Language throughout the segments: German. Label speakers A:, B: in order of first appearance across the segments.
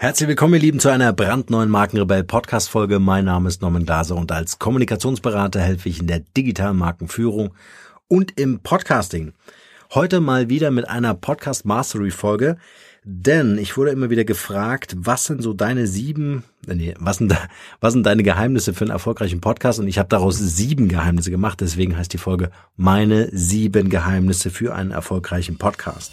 A: Herzlich willkommen, ihr Lieben, zu einer brandneuen Markenrebell Podcast Folge. Mein Name ist Norman Glaser und als Kommunikationsberater helfe ich in der digitalen Markenführung und im Podcasting. Heute mal wieder mit einer Podcast Mastery Folge, denn ich wurde immer wieder gefragt, was sind so deine sieben, nee, was sind, was sind deine Geheimnisse für einen erfolgreichen Podcast? Und ich habe daraus sieben Geheimnisse gemacht, deswegen heißt die Folge meine sieben Geheimnisse für einen erfolgreichen Podcast.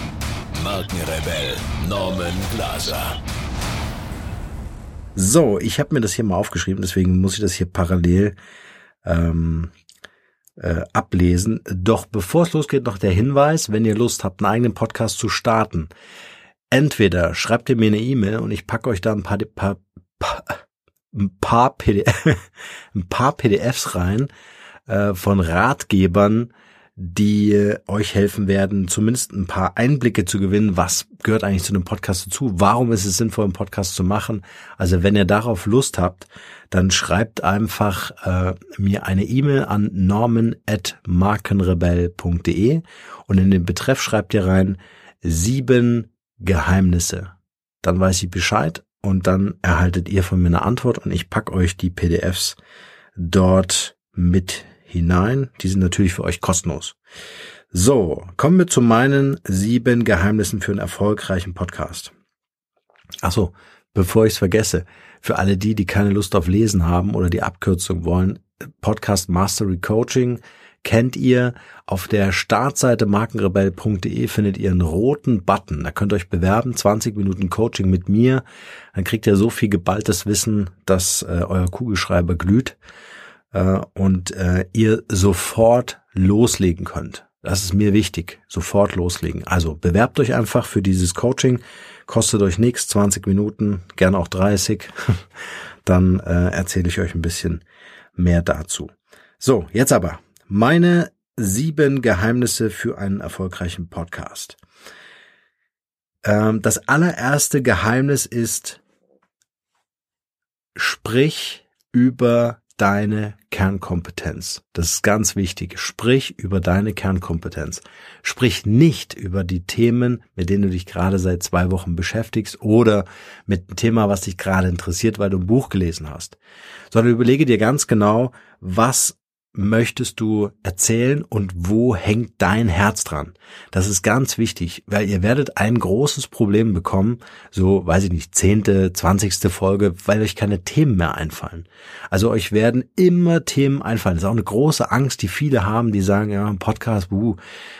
B: Markenrebell Norman Glaser.
A: So, ich habe mir das hier mal aufgeschrieben, deswegen muss ich das hier parallel ähm, äh, ablesen. Doch bevor es losgeht, noch der Hinweis, wenn ihr Lust habt, einen eigenen Podcast zu starten. Entweder schreibt ihr mir eine E-Mail und ich packe euch da ein paar, paar, paar, ein paar, PDF, ein paar PDFs rein äh, von Ratgebern, die euch helfen werden, zumindest ein paar Einblicke zu gewinnen, was gehört eigentlich zu einem Podcast dazu, warum ist es sinnvoll, einen Podcast zu machen. Also wenn ihr darauf Lust habt, dann schreibt einfach äh, mir eine E-Mail an norman.markenrebell.de und in den Betreff schreibt ihr rein sieben Geheimnisse. Dann weiß ich Bescheid und dann erhaltet ihr von mir eine Antwort und ich pack euch die PDFs dort mit hinein. Die sind natürlich für euch kostenlos. So, kommen wir zu meinen sieben Geheimnissen für einen erfolgreichen Podcast. Ach so, bevor ich es vergesse, für alle die, die keine Lust auf Lesen haben oder die Abkürzung wollen, Podcast Mastery Coaching kennt ihr. Auf der Startseite markenrebell.de findet ihr einen roten Button. Da könnt ihr euch bewerben, 20 Minuten Coaching mit mir. Dann kriegt ihr so viel geballtes Wissen, dass äh, euer Kugelschreiber glüht äh, und äh, ihr sofort loslegen könnt. Das ist mir wichtig, sofort loslegen. Also bewerbt euch einfach für dieses Coaching, kostet euch nichts, 20 Minuten, gerne auch 30. Dann äh, erzähle ich euch ein bisschen mehr dazu. So, jetzt aber meine sieben Geheimnisse für einen erfolgreichen Podcast. Ähm, das allererste Geheimnis ist, sprich über deine Kernkompetenz. Das ist ganz wichtig. Sprich über deine Kernkompetenz. Sprich nicht über die Themen, mit denen du dich gerade seit zwei Wochen beschäftigst oder mit dem Thema, was dich gerade interessiert, weil du ein Buch gelesen hast, sondern überlege dir ganz genau, was möchtest du erzählen und wo hängt dein Herz dran? Das ist ganz wichtig, weil ihr werdet ein großes Problem bekommen, so, weiß ich nicht, zehnte, zwanzigste Folge, weil euch keine Themen mehr einfallen. Also euch werden immer Themen einfallen. Das ist auch eine große Angst, die viele haben, die sagen, ja, ein Podcast, buh,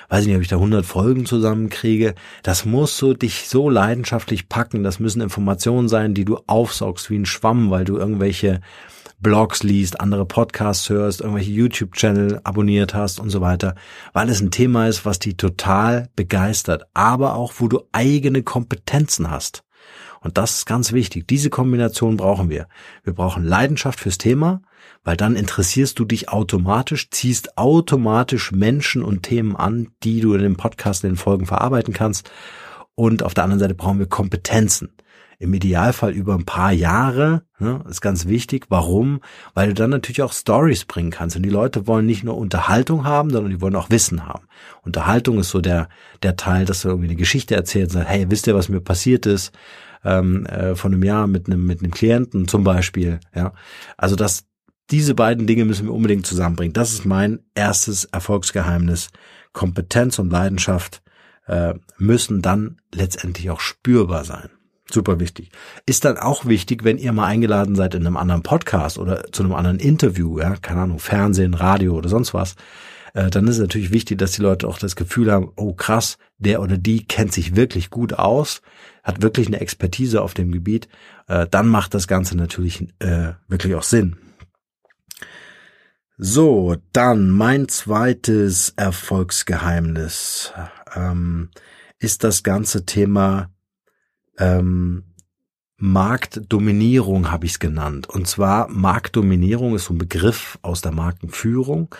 A: weiß ich nicht, ob ich da 100 Folgen zusammenkriege. Das muss so dich so leidenschaftlich packen. Das müssen Informationen sein, die du aufsaugst wie ein Schwamm, weil du irgendwelche Blogs liest, andere Podcasts hörst, irgendwelche YouTube-Channel abonniert hast und so weiter, weil es ein Thema ist, was dich total begeistert, aber auch wo du eigene Kompetenzen hast. Und das ist ganz wichtig. Diese Kombination brauchen wir. Wir brauchen Leidenschaft fürs Thema, weil dann interessierst du dich automatisch, ziehst automatisch Menschen und Themen an, die du in dem Podcast in den Folgen verarbeiten kannst. Und auf der anderen Seite brauchen wir Kompetenzen im Idealfall über ein paar Jahre. Ne, ist ganz wichtig. Warum? Weil du dann natürlich auch Stories bringen kannst. Und die Leute wollen nicht nur Unterhaltung haben, sondern die wollen auch Wissen haben. Unterhaltung ist so der, der Teil, dass du irgendwie eine Geschichte erzählst und sagst, hey, wisst ihr, was mir passiert ist? Ähm, äh, von einem Jahr mit einem, mit einem Klienten zum Beispiel. Ja, also das, diese beiden Dinge müssen wir unbedingt zusammenbringen. Das ist mein erstes Erfolgsgeheimnis. Kompetenz und Leidenschaft äh, müssen dann letztendlich auch spürbar sein. Super wichtig. Ist dann auch wichtig, wenn ihr mal eingeladen seid in einem anderen Podcast oder zu einem anderen Interview, ja, keine Ahnung, Fernsehen, Radio oder sonst was, äh, dann ist es natürlich wichtig, dass die Leute auch das Gefühl haben, oh krass, der oder die kennt sich wirklich gut aus, hat wirklich eine Expertise auf dem Gebiet, äh, dann macht das Ganze natürlich äh, wirklich auch Sinn. So, dann mein zweites Erfolgsgeheimnis ähm, ist das ganze Thema ähm, Marktdominierung habe ich es genannt. Und zwar Marktdominierung ist so ein Begriff aus der Markenführung.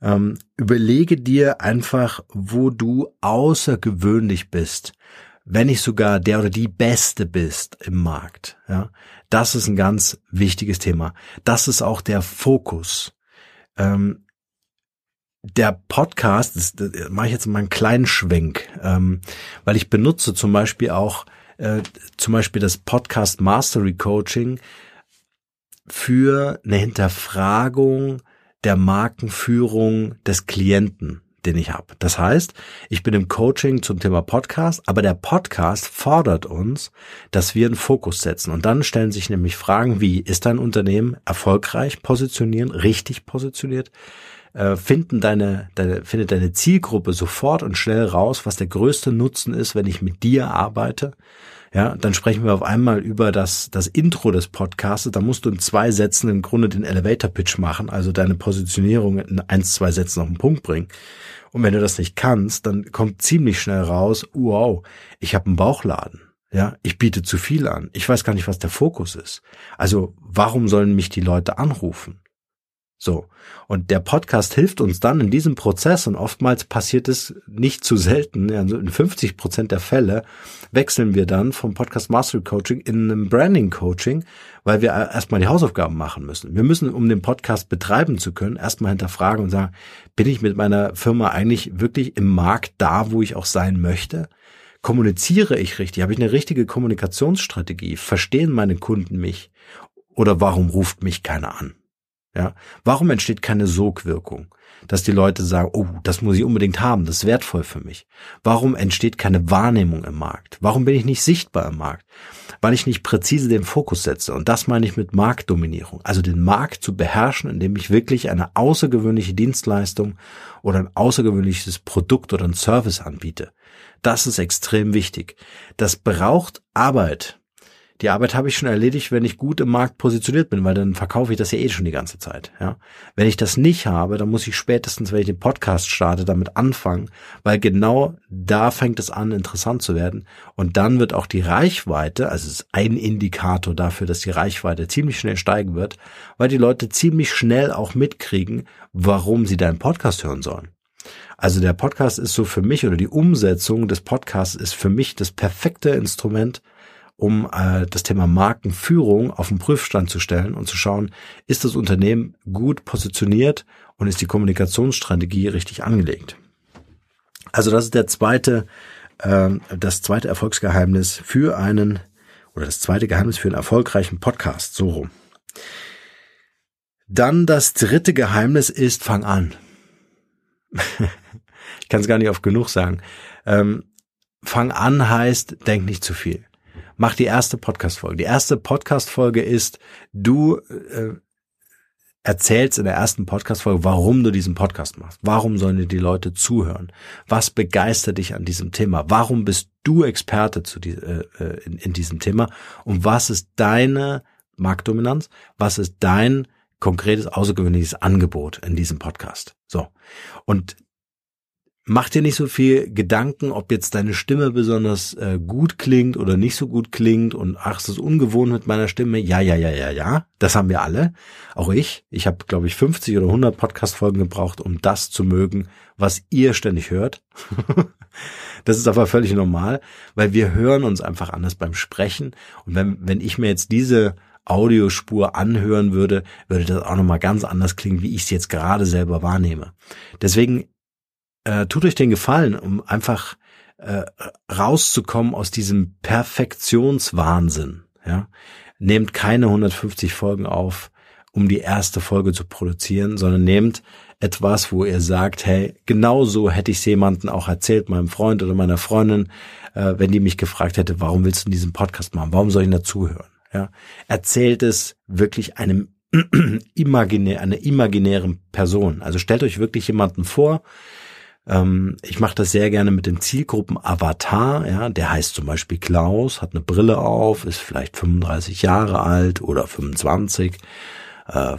A: Ähm, überlege dir einfach, wo du außergewöhnlich bist, wenn nicht sogar der oder die Beste bist im Markt. Ja, das ist ein ganz wichtiges Thema. Das ist auch der Fokus. Ähm, der Podcast, das, das mache ich jetzt mal einen kleinen Schwenk, ähm, weil ich benutze zum Beispiel auch äh, zum Beispiel das Podcast Mastery Coaching für eine Hinterfragung der Markenführung des Klienten, den ich habe. Das heißt, ich bin im Coaching zum Thema Podcast, aber der Podcast fordert uns, dass wir einen Fokus setzen. Und dann stellen sich nämlich Fragen wie, ist dein Unternehmen erfolgreich positionieren, richtig positioniert? Äh, finden deine, deine, findet deine Zielgruppe sofort und schnell raus, was der größte Nutzen ist, wenn ich mit dir arbeite. Ja, dann sprechen wir auf einmal über das, das Intro des Podcasts. Da musst du in zwei Sätzen im Grunde den Elevator Pitch machen, also deine Positionierung in eins, zwei Sätzen auf den Punkt bringen. Und wenn du das nicht kannst, dann kommt ziemlich schnell raus, wow, ich habe einen Bauchladen. Ja, ich biete zu viel an. Ich weiß gar nicht, was der Fokus ist. Also, warum sollen mich die Leute anrufen? So. Und der Podcast hilft uns dann in diesem Prozess und oftmals passiert es nicht zu selten, also in 50 Prozent der Fälle wechseln wir dann vom Podcast Mastery Coaching in einem Branding Coaching, weil wir erstmal die Hausaufgaben machen müssen. Wir müssen, um den Podcast betreiben zu können, erstmal hinterfragen und sagen, bin ich mit meiner Firma eigentlich wirklich im Markt da, wo ich auch sein möchte? Kommuniziere ich richtig? Habe ich eine richtige Kommunikationsstrategie? Verstehen meine Kunden mich? Oder warum ruft mich keiner an? Ja, warum entsteht keine Sogwirkung? Dass die Leute sagen, oh, das muss ich unbedingt haben, das ist wertvoll für mich. Warum entsteht keine Wahrnehmung im Markt? Warum bin ich nicht sichtbar im Markt? Weil ich nicht präzise den Fokus setze. Und das meine ich mit Marktdominierung. Also den Markt zu beherrschen, indem ich wirklich eine außergewöhnliche Dienstleistung oder ein außergewöhnliches Produkt oder ein Service anbiete. Das ist extrem wichtig. Das braucht Arbeit die Arbeit habe ich schon erledigt, wenn ich gut im Markt positioniert bin, weil dann verkaufe ich das ja eh schon die ganze Zeit. Ja? Wenn ich das nicht habe, dann muss ich spätestens, wenn ich den Podcast starte, damit anfangen, weil genau da fängt es an, interessant zu werden. Und dann wird auch die Reichweite, also es ist ein Indikator dafür, dass die Reichweite ziemlich schnell steigen wird, weil die Leute ziemlich schnell auch mitkriegen, warum sie deinen Podcast hören sollen. Also der Podcast ist so für mich oder die Umsetzung des Podcasts ist für mich das perfekte Instrument, um äh, das Thema Markenführung auf den Prüfstand zu stellen und zu schauen, ist das Unternehmen gut positioniert und ist die Kommunikationsstrategie richtig angelegt. Also das ist der zweite, äh, das zweite Erfolgsgeheimnis für einen oder das zweite Geheimnis für einen erfolgreichen Podcast, so rum. Dann das dritte Geheimnis ist, fang an. ich kann es gar nicht oft genug sagen. Ähm, fang an heißt, denk nicht zu viel mach die erste Podcast-Folge. Die erste Podcast-Folge ist, du äh, erzählst in der ersten Podcast-Folge, warum du diesen Podcast machst. Warum sollen dir die Leute zuhören? Was begeistert dich an diesem Thema? Warum bist du Experte zu die, äh, äh in, in diesem Thema? Und was ist deine Marktdominanz? Was ist dein konkretes, außergewöhnliches Angebot in diesem Podcast? So. Und mach dir nicht so viel Gedanken, ob jetzt deine Stimme besonders äh, gut klingt oder nicht so gut klingt und ach, es ist ungewohnt mit meiner Stimme. Ja, ja, ja, ja, ja. Das haben wir alle. Auch ich. Ich habe, glaube ich, 50 oder 100 Podcast-Folgen gebraucht, um das zu mögen, was ihr ständig hört. das ist aber völlig normal, weil wir hören uns einfach anders beim Sprechen. Und wenn, wenn ich mir jetzt diese Audiospur anhören würde, würde das auch nochmal ganz anders klingen, wie ich es jetzt gerade selber wahrnehme. Deswegen äh, tut euch den Gefallen, um einfach äh, rauszukommen aus diesem Perfektionswahnsinn. Ja? Nehmt keine 150 Folgen auf, um die erste Folge zu produzieren, sondern nehmt etwas, wo ihr sagt, hey, genau so hätte ich es jemanden auch erzählt, meinem Freund oder meiner Freundin, äh, wenn die mich gefragt hätte, warum willst du diesen Podcast machen? Warum soll ich dazuhören? Ja? Erzählt es wirklich einem imaginär, einer imaginären Person. Also stellt euch wirklich jemanden vor, ähm, ich mache das sehr gerne mit dem Zielgruppen-Avatar. Ja, der heißt zum Beispiel Klaus, hat eine Brille auf, ist vielleicht 35 Jahre alt oder 25. Äh,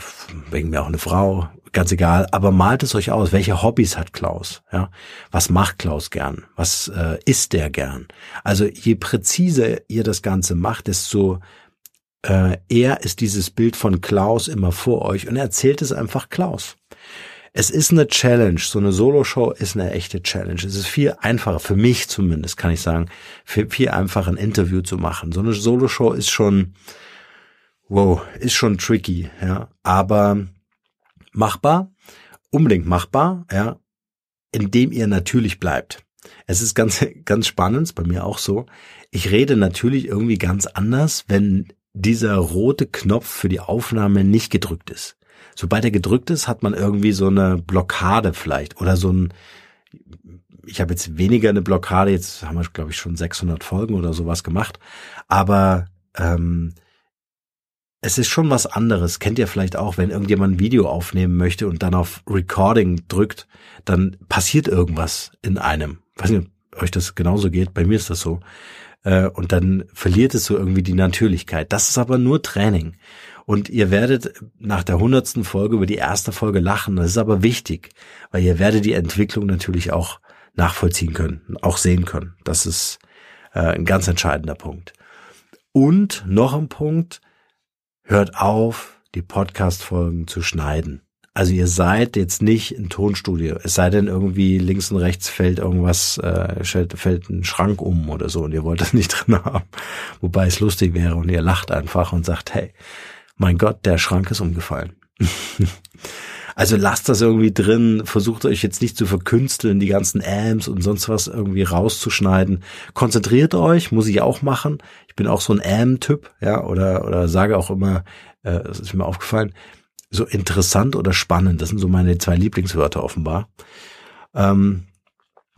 A: wegen mir auch eine Frau, ganz egal, aber malt es euch aus. Welche Hobbys hat Klaus? Ja, was macht Klaus gern? Was äh, isst der gern? Also je präziser ihr das Ganze macht, desto äh, eher ist dieses Bild von Klaus immer vor euch und erzählt es einfach Klaus. Es ist eine Challenge. So eine Solo-Show ist eine echte Challenge. Es ist viel einfacher, für mich zumindest, kann ich sagen, viel, viel einfacher ein Interview zu machen. So eine Solo-Show ist schon, wow, ist schon tricky, ja. Aber machbar, unbedingt machbar, ja, indem ihr natürlich bleibt. Es ist ganz, ganz spannend, bei mir auch so. Ich rede natürlich irgendwie ganz anders, wenn dieser rote Knopf für die Aufnahme nicht gedrückt ist. Sobald er gedrückt ist, hat man irgendwie so eine Blockade vielleicht oder so ein, ich habe jetzt weniger eine Blockade, jetzt haben wir glaube ich schon 600 Folgen oder sowas gemacht, aber ähm, es ist schon was anderes. Kennt ihr vielleicht auch, wenn irgendjemand ein Video aufnehmen möchte und dann auf Recording drückt, dann passiert irgendwas in einem. Ich weiß nicht, ob euch das genauso geht. Bei mir ist das so. Äh, und dann verliert es so irgendwie die Natürlichkeit. Das ist aber nur Training. Und ihr werdet nach der hundertsten Folge über die erste Folge lachen. Das ist aber wichtig, weil ihr werdet die Entwicklung natürlich auch nachvollziehen können, auch sehen können. Das ist äh, ein ganz entscheidender Punkt. Und noch ein Punkt, hört auf, die Podcast-Folgen zu schneiden. Also ihr seid jetzt nicht im Tonstudio, es sei denn irgendwie links und rechts fällt irgendwas, äh, fällt ein Schrank um oder so und ihr wollt das nicht drin haben. Wobei es lustig wäre und ihr lacht einfach und sagt, hey, mein Gott, der Schrank ist umgefallen. also lasst das irgendwie drin, versucht euch jetzt nicht zu verkünsteln, die ganzen Amps und sonst was irgendwie rauszuschneiden. Konzentriert euch, muss ich auch machen bin auch so ein Am-Typ, ja, oder, oder sage auch immer, äh, das ist mir aufgefallen, so interessant oder spannend. Das sind so meine zwei Lieblingswörter offenbar. Ähm,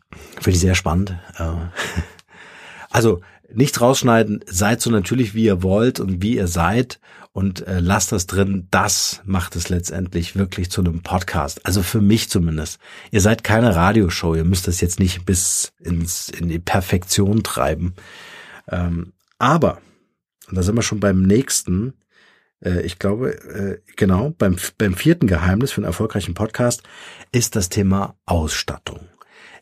A: Finde ich sehr spannend. Äh, also nicht rausschneiden, seid so natürlich, wie ihr wollt und wie ihr seid und äh, lasst das drin. Das macht es letztendlich wirklich zu einem Podcast. Also für mich zumindest. Ihr seid keine Radioshow. Ihr müsst das jetzt nicht bis ins in die Perfektion treiben. Ähm, aber, und da sind wir schon beim nächsten, äh, ich glaube, äh, genau, beim, beim vierten Geheimnis für einen erfolgreichen Podcast ist das Thema Ausstattung.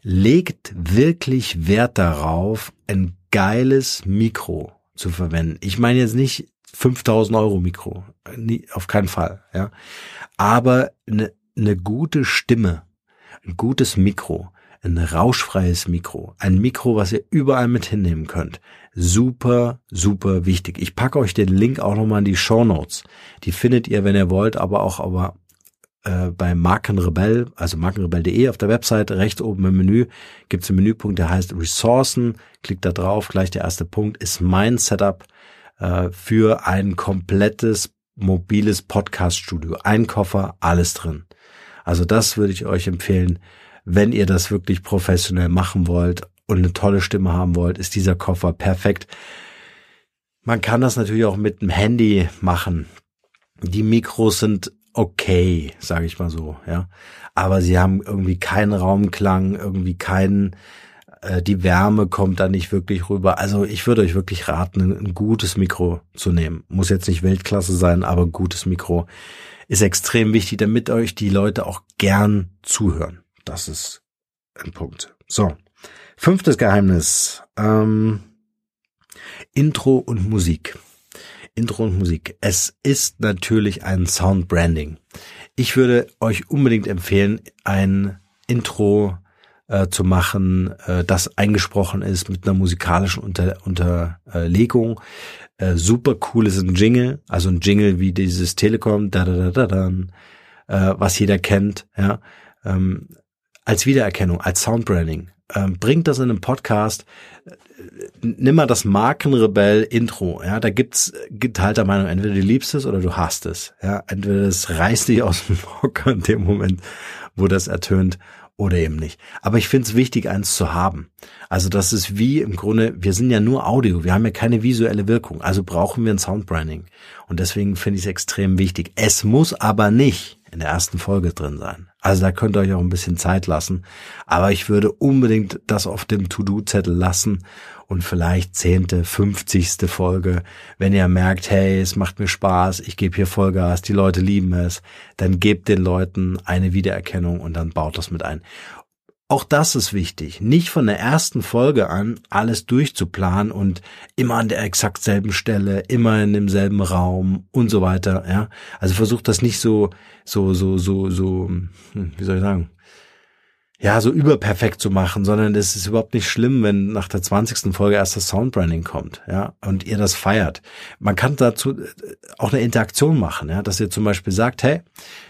A: Legt wirklich Wert darauf, ein geiles Mikro zu verwenden. Ich meine jetzt nicht 5000 Euro Mikro, nie, auf keinen Fall, ja. Aber eine, eine gute Stimme, ein gutes Mikro, ein rauschfreies Mikro, ein Mikro, was ihr überall mit hinnehmen könnt. Super, super wichtig. Ich packe euch den Link auch nochmal in die Show Notes. Die findet ihr, wenn ihr wollt, aber auch aber äh, bei Markenrebell, also markenrebell.de auf der Website, rechts oben im Menü gibt es einen Menüpunkt, der heißt Ressourcen. Klickt da drauf, gleich der erste Punkt ist mein Setup äh, für ein komplettes mobiles Podcast-Studio. Ein Koffer, alles drin. Also das würde ich euch empfehlen, wenn ihr das wirklich professionell machen wollt und eine tolle Stimme haben wollt, ist dieser Koffer perfekt. Man kann das natürlich auch mit dem Handy machen. Die Mikros sind okay, sage ich mal so, ja. Aber sie haben irgendwie keinen Raumklang, irgendwie keinen, äh, die Wärme kommt da nicht wirklich rüber. Also ich würde euch wirklich raten, ein, ein gutes Mikro zu nehmen. Muss jetzt nicht Weltklasse sein, aber ein gutes Mikro ist extrem wichtig, damit euch die Leute auch gern zuhören. Das ist ein Punkt. So. Fünftes Geheimnis. Ähm, Intro und Musik. Intro und Musik. Es ist natürlich ein Soundbranding. Ich würde euch unbedingt empfehlen, ein Intro äh, zu machen, äh, das eingesprochen ist mit einer musikalischen Unter Unterlegung. Äh, super cool ist ein Jingle, also ein Jingle wie dieses Telekom, da da da da da, äh, was jeder kennt, ja. Ähm, als Wiedererkennung, als Soundbranding. Ähm, bringt das in einem Podcast. Nimm mal das Markenrebell-Intro. Ja, da gibt's geteilter Meinung. Entweder du liebst es oder du hast es. Ja, entweder es reißt dich aus dem Hocker in dem Moment, wo das ertönt, oder eben nicht. Aber ich finde es wichtig, eins zu haben. Also das ist wie im Grunde, wir sind ja nur Audio, wir haben ja keine visuelle Wirkung, also brauchen wir ein Soundbranding. Und deswegen finde ich es extrem wichtig. Es muss aber nicht in der ersten Folge drin sein. Also da könnt ihr euch auch ein bisschen Zeit lassen. Aber ich würde unbedingt das auf dem To-Do-Zettel lassen und vielleicht zehnte, fünfzigste Folge, wenn ihr merkt, hey, es macht mir Spaß, ich gebe hier Vollgas, die Leute lieben es, dann gebt den Leuten eine Wiedererkennung und dann baut das mit ein. Auch das ist wichtig, nicht von der ersten Folge an alles durchzuplanen und immer an der exakt selben Stelle, immer in demselben Raum und so weiter, ja. Also versucht das nicht so, so, so, so, so, hm, wie soll ich sagen, ja, so überperfekt zu machen, sondern es ist überhaupt nicht schlimm, wenn nach der 20. Folge erst das Soundbranding kommt, ja, und ihr das feiert. Man kann dazu äh, auch eine Interaktion machen, ja, dass ihr zum Beispiel sagt, hey,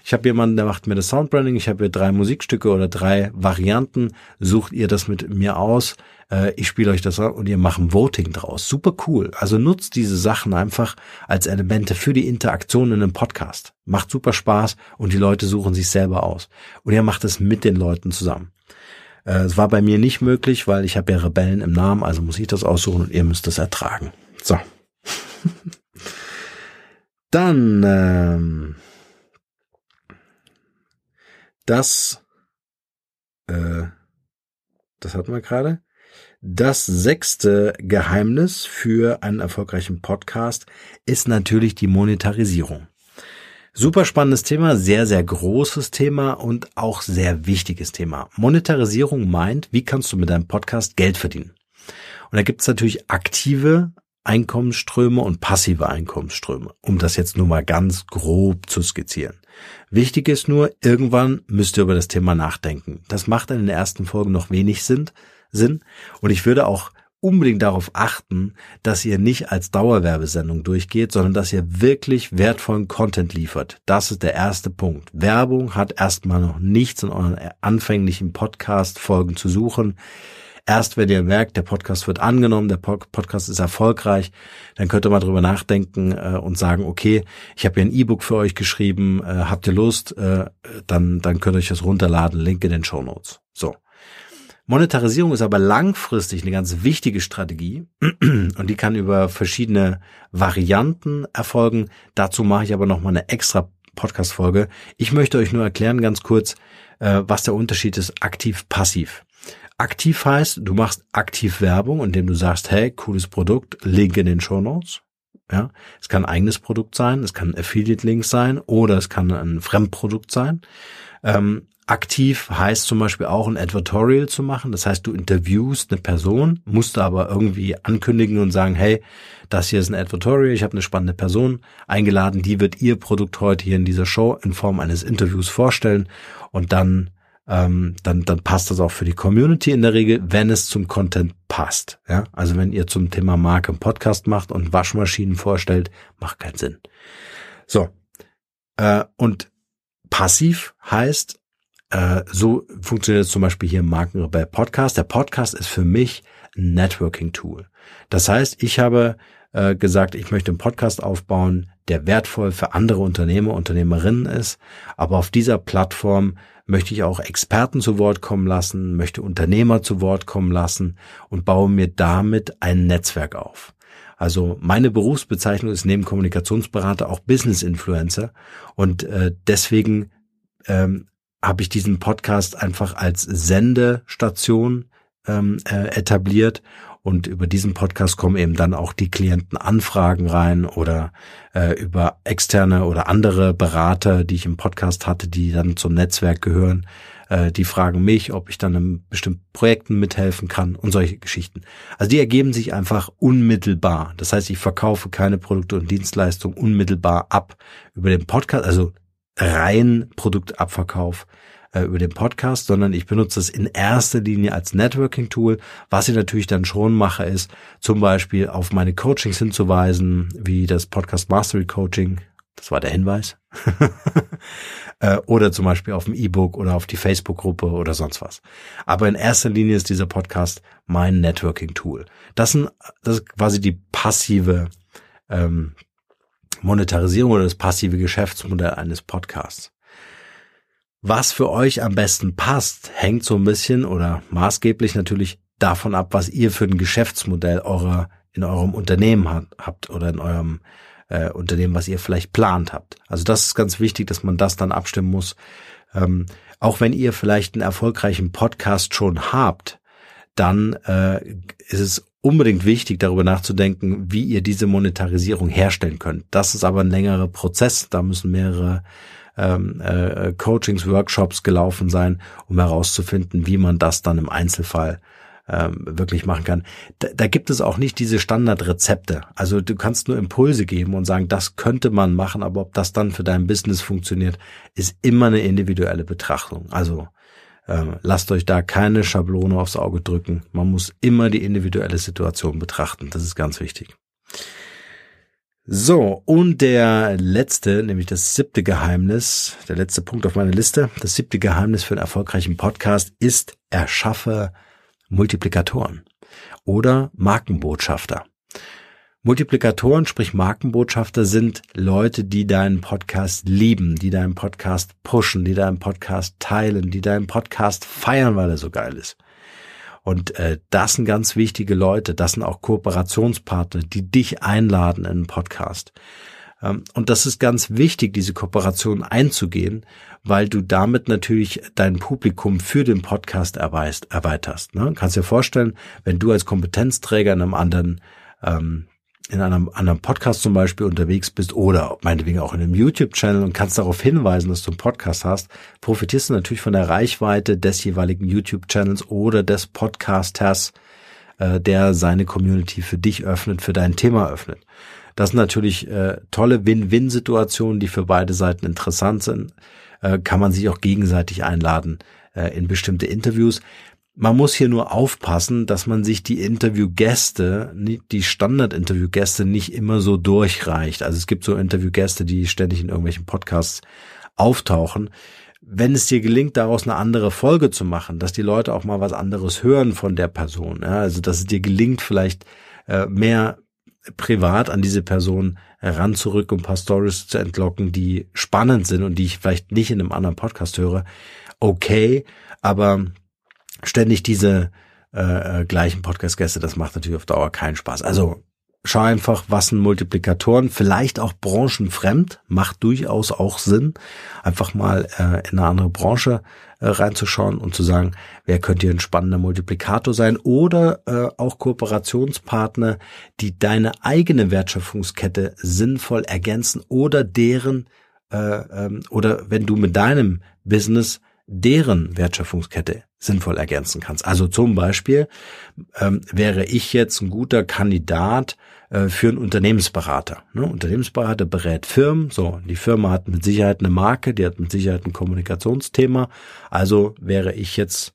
A: ich habe jemanden, der macht mir das Soundbranding, ich habe hier drei Musikstücke oder drei Varianten, sucht ihr das mit mir aus, äh, ich spiele euch das und ihr macht ein Voting draus. Super cool. Also nutzt diese Sachen einfach als Elemente für die Interaktion in einem Podcast. Macht super Spaß und die Leute suchen sich selber aus. Und ihr macht es mit den Leuten zusammen. Äh, es war bei mir nicht möglich, weil ich habe ja Rebellen im Namen, also muss ich das aussuchen und ihr müsst das ertragen. So. Dann ähm, das äh, das hatten wir gerade. Das sechste Geheimnis für einen erfolgreichen Podcast ist natürlich die Monetarisierung. Super spannendes Thema, sehr, sehr großes Thema und auch sehr wichtiges Thema. Monetarisierung meint, wie kannst du mit deinem Podcast Geld verdienen? Und da gibt es natürlich aktive Einkommensströme und passive Einkommensströme, um das jetzt nur mal ganz grob zu skizzieren. Wichtig ist nur, irgendwann müsst ihr über das Thema nachdenken. Das macht in den ersten Folgen noch wenig Sinn, Sinn. Und ich würde auch unbedingt darauf achten, dass ihr nicht als Dauerwerbesendung durchgeht, sondern dass ihr wirklich wertvollen Content liefert. Das ist der erste Punkt. Werbung hat erstmal noch nichts in euren anfänglichen Podcast-Folgen zu suchen. Erst wenn ihr merkt, der Podcast wird angenommen, der Podcast ist erfolgreich, dann könnt ihr mal drüber nachdenken äh, und sagen, okay, ich habe hier ein E-Book für euch geschrieben, äh, habt ihr Lust, äh, dann, dann könnt ihr euch das runterladen, Link in den Show Notes. So. Monetarisierung ist aber langfristig eine ganz wichtige Strategie und die kann über verschiedene Varianten erfolgen. Dazu mache ich aber noch mal eine extra Podcast-Folge. Ich möchte euch nur erklären ganz kurz, äh, was der Unterschied ist aktiv-passiv. Aktiv heißt, du machst aktiv Werbung, indem du sagst, hey, cooles Produkt, Link in den Show Notes. Ja, es kann ein eigenes Produkt sein, es kann Affiliate-Link sein oder es kann ein Fremdprodukt sein. Ähm, Aktiv heißt zum Beispiel auch ein Advertorial zu machen. Das heißt, du interviewst eine Person, musst aber irgendwie ankündigen und sagen, hey, das hier ist ein Advertorial, ich habe eine spannende Person eingeladen, die wird ihr Produkt heute hier in dieser Show in Form eines Interviews vorstellen und dann ähm, dann, dann passt das auch für die Community in der Regel, wenn es zum Content passt. Ja? Also wenn ihr zum Thema Marke einen Podcast macht und Waschmaschinen vorstellt, macht keinen Sinn. So. Äh, und passiv heißt, äh, so funktioniert es zum Beispiel hier im Markenrebell Podcast. Der Podcast ist für mich ein Networking-Tool. Das heißt, ich habe äh, gesagt, ich möchte einen Podcast aufbauen, der wertvoll für andere Unternehmer, Unternehmerinnen ist. Aber auf dieser Plattform möchte ich auch Experten zu Wort kommen lassen, möchte Unternehmer zu Wort kommen lassen und baue mir damit ein Netzwerk auf. Also meine Berufsbezeichnung ist neben Kommunikationsberater auch Business Influencer und äh, deswegen ähm, habe ich diesen Podcast einfach als Sendestation ähm, äh, etabliert und über diesen Podcast kommen eben dann auch die Klientenanfragen rein oder äh, über externe oder andere Berater, die ich im Podcast hatte, die dann zum Netzwerk gehören. Äh, die fragen mich, ob ich dann in bestimmten Projekten mithelfen kann und solche Geschichten. Also die ergeben sich einfach unmittelbar. Das heißt, ich verkaufe keine Produkte und Dienstleistungen unmittelbar ab über den Podcast. Also rein Produktabverkauf äh, über den Podcast, sondern ich benutze es in erster Linie als Networking-Tool. Was ich natürlich dann schon mache, ist zum Beispiel auf meine Coachings hinzuweisen, wie das Podcast Mastery Coaching. Das war der Hinweis. äh, oder zum Beispiel auf dem E-Book oder auf die Facebook-Gruppe oder sonst was. Aber in erster Linie ist dieser Podcast mein Networking-Tool. Das, sind, das ist quasi die passive ähm, Monetarisierung oder das passive Geschäftsmodell eines Podcasts. Was für euch am besten passt, hängt so ein bisschen oder maßgeblich natürlich davon ab, was ihr für ein Geschäftsmodell eurer, in eurem Unternehmen habt oder in eurem äh, unter dem, was ihr vielleicht plant habt. Also das ist ganz wichtig, dass man das dann abstimmen muss. Ähm, auch wenn ihr vielleicht einen erfolgreichen Podcast schon habt, dann äh, ist es unbedingt wichtig, darüber nachzudenken, wie ihr diese Monetarisierung herstellen könnt. Das ist aber ein längerer Prozess. Da müssen mehrere ähm, äh, Coachings, Workshops gelaufen sein, um herauszufinden, wie man das dann im Einzelfall ähm, wirklich machen kann. Da, da gibt es auch nicht diese Standardrezepte. Also du kannst nur Impulse geben und sagen, das könnte man machen, aber ob das dann für dein Business funktioniert, ist immer eine individuelle Betrachtung. Also ähm, lasst euch da keine Schablone aufs Auge drücken. Man muss immer die individuelle Situation betrachten. Das ist ganz wichtig. So, und der letzte, nämlich das siebte Geheimnis, der letzte Punkt auf meiner Liste, das siebte Geheimnis für einen erfolgreichen Podcast ist, erschaffe Multiplikatoren oder Markenbotschafter. Multiplikatoren, sprich Markenbotschafter, sind Leute, die deinen Podcast lieben, die deinen Podcast pushen, die deinen Podcast teilen, die deinen Podcast feiern, weil er so geil ist. Und äh, das sind ganz wichtige Leute, das sind auch Kooperationspartner, die dich einladen in einen Podcast. Ähm, und das ist ganz wichtig, diese Kooperation einzugehen, weil du damit natürlich dein Publikum für den Podcast erweiterst. Ne? Kannst dir vorstellen, wenn du als Kompetenzträger in einem anderen ähm, in einem anderen Podcast zum Beispiel unterwegs bist oder meinetwegen auch in einem YouTube-Channel und kannst darauf hinweisen, dass du einen Podcast hast, profitierst du natürlich von der Reichweite des jeweiligen YouTube-Channels oder des Podcasters, äh, der seine Community für dich öffnet, für dein Thema öffnet. Das sind natürlich äh, tolle Win-Win-Situationen, die für beide Seiten interessant sind. Äh, kann man sich auch gegenseitig einladen äh, in bestimmte Interviews. Man muss hier nur aufpassen, dass man sich die Interviewgäste, die Standard-Interviewgäste nicht immer so durchreicht. Also es gibt so Interviewgäste, die ständig in irgendwelchen Podcasts auftauchen. Wenn es dir gelingt, daraus eine andere Folge zu machen, dass die Leute auch mal was anderes hören von der Person, ja, also dass es dir gelingt, vielleicht äh, mehr privat an diese Person heranzurücken, um ein paar Stories zu entlocken, die spannend sind und die ich vielleicht nicht in einem anderen Podcast höre. Okay, aber ständig diese äh, äh gleichen Podcast-Gäste, das macht natürlich auf Dauer keinen Spaß. Also schau einfach, was sind Multiplikatoren, vielleicht auch branchenfremd, macht durchaus auch Sinn, einfach mal äh, in eine andere Branche äh, reinzuschauen und zu sagen, wer könnte hier ein spannender Multiplikator sein oder äh, auch Kooperationspartner, die deine eigene Wertschöpfungskette sinnvoll ergänzen oder deren äh, ähm, oder wenn du mit deinem Business deren Wertschöpfungskette sinnvoll ergänzen kannst. Also zum Beispiel ähm, wäre ich jetzt ein guter Kandidat äh, für einen Unternehmensberater. Ne? Unternehmensberater berät Firmen. So, die Firma hat mit Sicherheit eine Marke, die hat mit Sicherheit ein Kommunikationsthema. Also wäre ich jetzt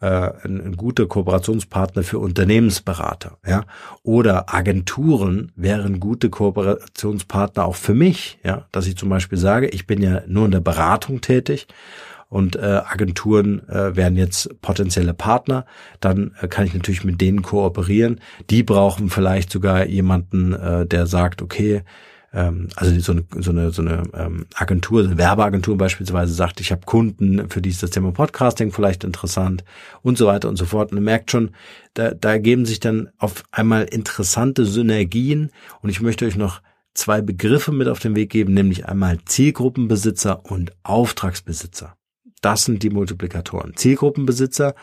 A: äh, ein, ein guter Kooperationspartner für Unternehmensberater. Ja? Oder Agenturen wären gute Kooperationspartner auch für mich. Ja, dass ich zum Beispiel sage, ich bin ja nur in der Beratung tätig und äh, Agenturen äh, wären jetzt potenzielle Partner, dann äh, kann ich natürlich mit denen kooperieren. Die brauchen vielleicht sogar jemanden, äh, der sagt, okay, ähm, also so eine, so eine, so eine ähm, Agentur, eine Werbeagentur beispielsweise sagt, ich habe Kunden, für die ist das Thema Podcasting vielleicht interessant und so weiter und so fort. Und ihr merkt schon, da, da ergeben sich dann auf einmal interessante Synergien und ich möchte euch noch zwei Begriffe mit auf den Weg geben, nämlich einmal Zielgruppenbesitzer und Auftragsbesitzer. Das sind die Multiplikatoren. Zielgruppenbesitzer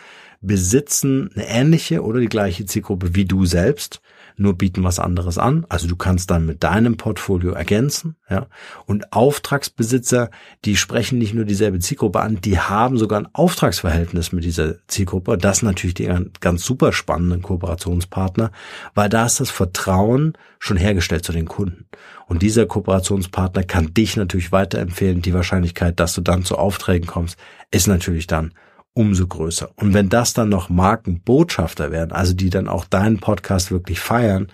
A: besitzen eine ähnliche oder die gleiche Zielgruppe wie du selbst, nur bieten was anderes an. Also du kannst dann mit deinem Portfolio ergänzen, ja. Und Auftragsbesitzer, die sprechen nicht nur dieselbe Zielgruppe an, die haben sogar ein Auftragsverhältnis mit dieser Zielgruppe. Das sind natürlich die ganz super spannenden Kooperationspartner, weil da ist das Vertrauen schon hergestellt zu den Kunden. Und dieser Kooperationspartner kann dich natürlich weiterempfehlen. Die Wahrscheinlichkeit, dass du dann zu Aufträgen kommst, ist natürlich dann umso größer. Und wenn das dann noch Markenbotschafter werden, also die dann auch deinen Podcast wirklich feiern,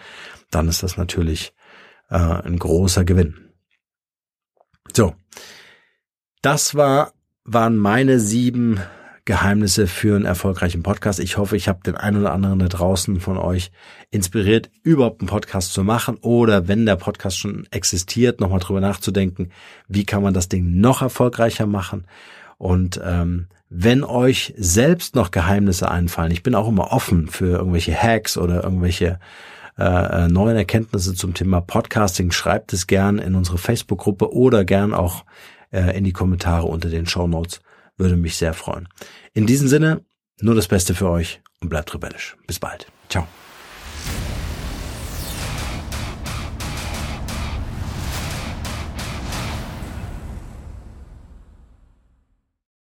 A: dann ist das natürlich äh, ein großer Gewinn. So, das war waren meine sieben Geheimnisse für einen erfolgreichen Podcast. Ich hoffe, ich habe den einen oder anderen da draußen von euch inspiriert, überhaupt einen Podcast zu machen oder wenn der Podcast schon existiert, nochmal drüber nachzudenken, wie kann man das Ding noch erfolgreicher machen. Und ähm, wenn euch selbst noch Geheimnisse einfallen, ich bin auch immer offen für irgendwelche Hacks oder irgendwelche äh, neuen Erkenntnisse zum Thema Podcasting, schreibt es gern in unsere Facebook-Gruppe oder gern auch äh, in die Kommentare unter den Show Notes. Würde mich sehr freuen. In diesem Sinne, nur das Beste für euch und bleibt rebellisch. Bis bald. Ciao.